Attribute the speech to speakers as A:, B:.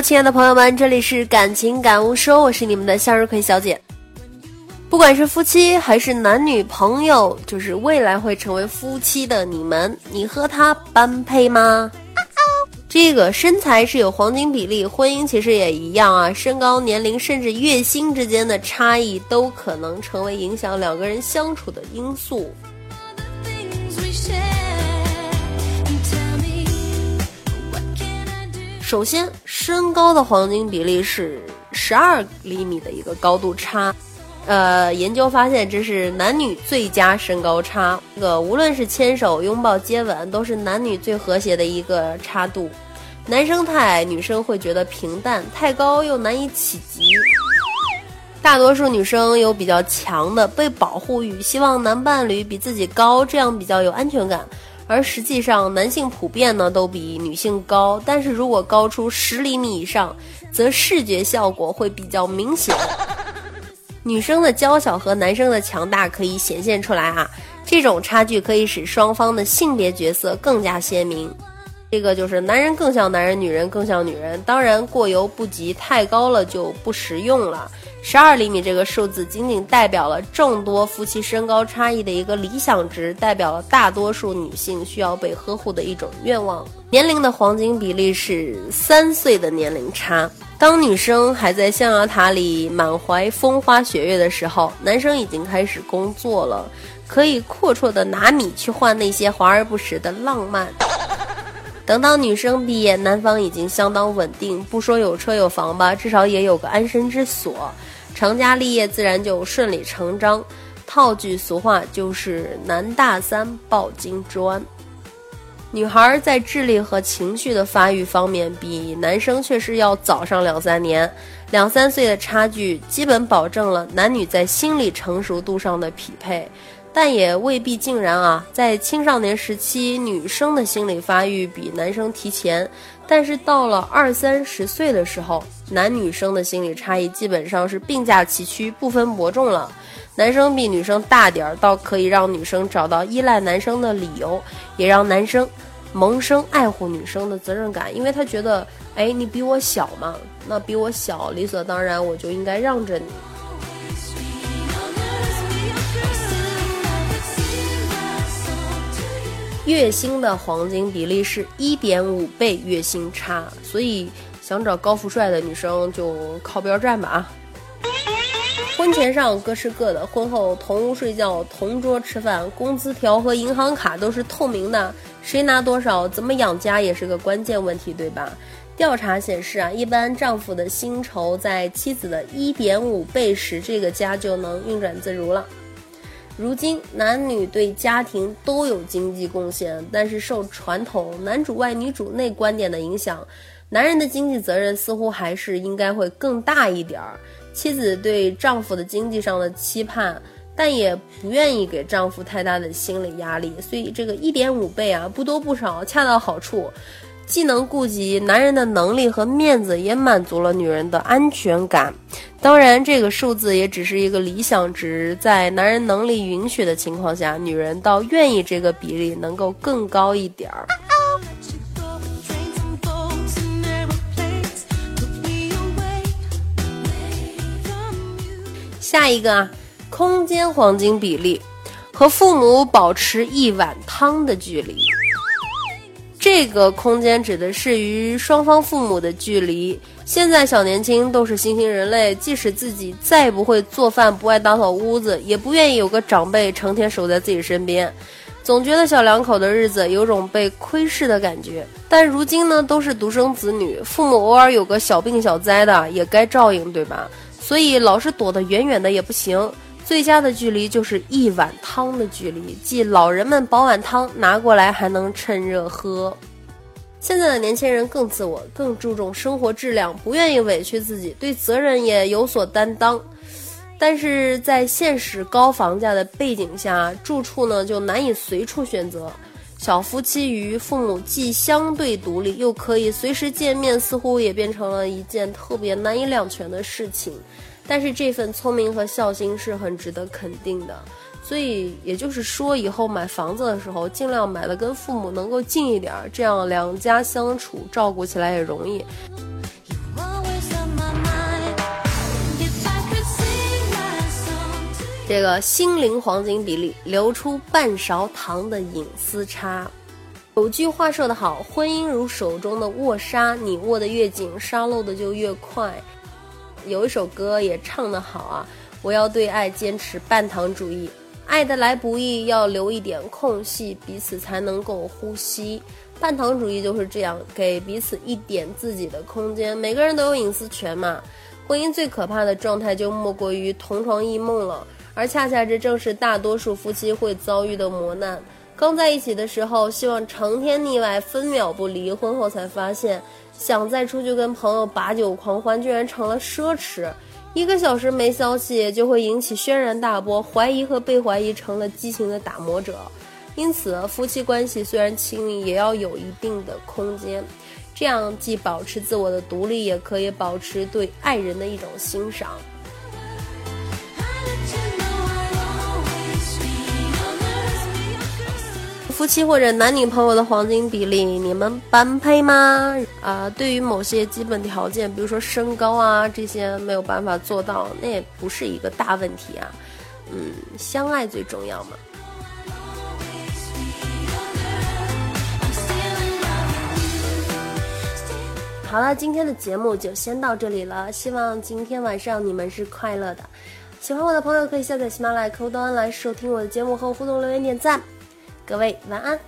A: 亲爱的朋友们，这里是感情感悟说，我是你们的向日葵小姐。不管是夫妻还是男女朋友，就是未来会成为夫妻的你们，你和他般配吗？这个身材是有黄金比例，婚姻其实也一样啊。身高、年龄甚至月薪之间的差异，都可能成为影响两个人相处的因素。首先，身高的黄金比例是十二厘米的一个高度差。呃，研究发现这是男女最佳身高差。这个无论是牵手、拥抱、接吻，都是男女最和谐的一个差度。男生太矮，女生会觉得平淡；太高又难以企及。大多数女生有比较强的被保护欲，希望男伴侣比自己高，这样比较有安全感。而实际上，男性普遍呢都比女性高，但是如果高出十厘米以上，则视觉效果会比较明显。女生的娇小和男生的强大可以显现出来啊，这种差距可以使双方的性别角色更加鲜明。这个就是男人更像男人，女人更像女人。当然过犹不及，太高了就不实用了。十二厘米这个数字仅仅代表了众多夫妻身高差异的一个理想值，代表了大多数女性需要被呵护的一种愿望。年龄的黄金比例是三岁的年龄差。当女生还在象牙塔里满怀风花雪月的时候，男生已经开始工作了，可以阔绰的拿米去换那些华而不实的浪漫。等到女生毕业，男方已经相当稳定，不说有车有房吧，至少也有个安身之所，成家立业自然就顺理成章。套句俗话，就是男大三抱金砖。女孩在智力和情绪的发育方面，比男生确实要早上两三年，两三岁的差距，基本保证了男女在心理成熟度上的匹配。但也未必尽然啊，在青少年时期，女生的心理发育比男生提前，但是到了二三十岁的时候，男女生的心理差异基本上是并驾齐驱，不分伯仲了。男生比女生大点儿，倒可以让女生找到依赖男生的理由，也让男生萌生爱护女生的责任感，因为他觉得，哎，你比我小嘛，那比我小，理所当然我就应该让着你。月薪的黄金比例是一点五倍月薪差，所以想找高富帅的女生就靠边站吧啊！婚前上各吃各的，婚后同屋睡觉、同桌吃饭，工资条和银行卡都是透明的，谁拿多少、怎么养家也是个关键问题，对吧？调查显示啊，一般丈夫的薪酬在妻子的一点五倍时，这个家就能运转自如了。如今，男女对家庭都有经济贡献，但是受传统“男主外女主内”观点的影响，男人的经济责任似乎还是应该会更大一点儿。妻子对丈夫的经济上的期盼，但也不愿意给丈夫太大的心理压力，所以这个一点五倍啊，不多不少，恰到好处。既能顾及男人的能力和面子，也满足了女人的安全感。当然，这个数字也只是一个理想值，在男人能力允许的情况下，女人倒愿意这个比例能够更高一点儿。下一个啊，空间黄金比例，和父母保持一碗汤的距离。这个空间指的是与双方父母的距离。现在小年轻都是新型人类，即使自己再不会做饭、不爱打扫屋子，也不愿意有个长辈成天守在自己身边，总觉得小两口的日子有种被窥视的感觉。但如今呢，都是独生子女，父母偶尔有个小病小灾的，也该照应，对吧？所以老是躲得远远的也不行。最佳的距离就是一碗汤的距离，即老人们煲碗汤拿过来还能趁热喝。现在的年轻人更自我，更注重生活质量，不愿意委屈自己，对责任也有所担当。但是在现实高房价的背景下，住处呢就难以随处选择。小夫妻与父母既相对独立，又可以随时见面，似乎也变成了一件特别难以两全的事情。但是这份聪明和孝心是很值得肯定的。所以也就是说，以后买房子的时候，尽量买的跟父母能够近一点，这样两家相处照顾起来也容易。这个心灵黄金比例，留出半勺糖的隐私差。有句话说得好，婚姻如手中的握沙，你握得越紧，沙漏的就越快。有一首歌也唱得好啊，我要对爱坚持半糖主义。爱的来不易，要留一点空隙，彼此才能够呼吸。半糖主义就是这样，给彼此一点自己的空间。每个人都有隐私权嘛。婚姻最可怕的状态就莫过于同床异梦了，而恰恰这正是大多数夫妻会遭遇的磨难。刚在一起的时候，希望成天腻歪，分秒不离；婚后才发现，想再出去跟朋友把酒狂欢，居然成了奢侈。一个小时没消息就会引起轩然大波，怀疑和被怀疑成了激情的打磨者，因此夫妻关系虽然亲密，也要有一定的空间，这样既保持自我的独立，也可以保持对爱人的一种欣赏。夫妻或者男女朋友的黄金比例，你们般配吗？啊，对于某些基本条件，比如说身高啊这些没有办法做到，那也不是一个大问题啊。嗯，相爱最重要嘛。好了，今天的节目就先到这里了。希望今天晚上你们是快乐的。喜欢我的朋友可以下载喜马拉雅客户端来收听我的节目和我互动留言点赞。各位晚安。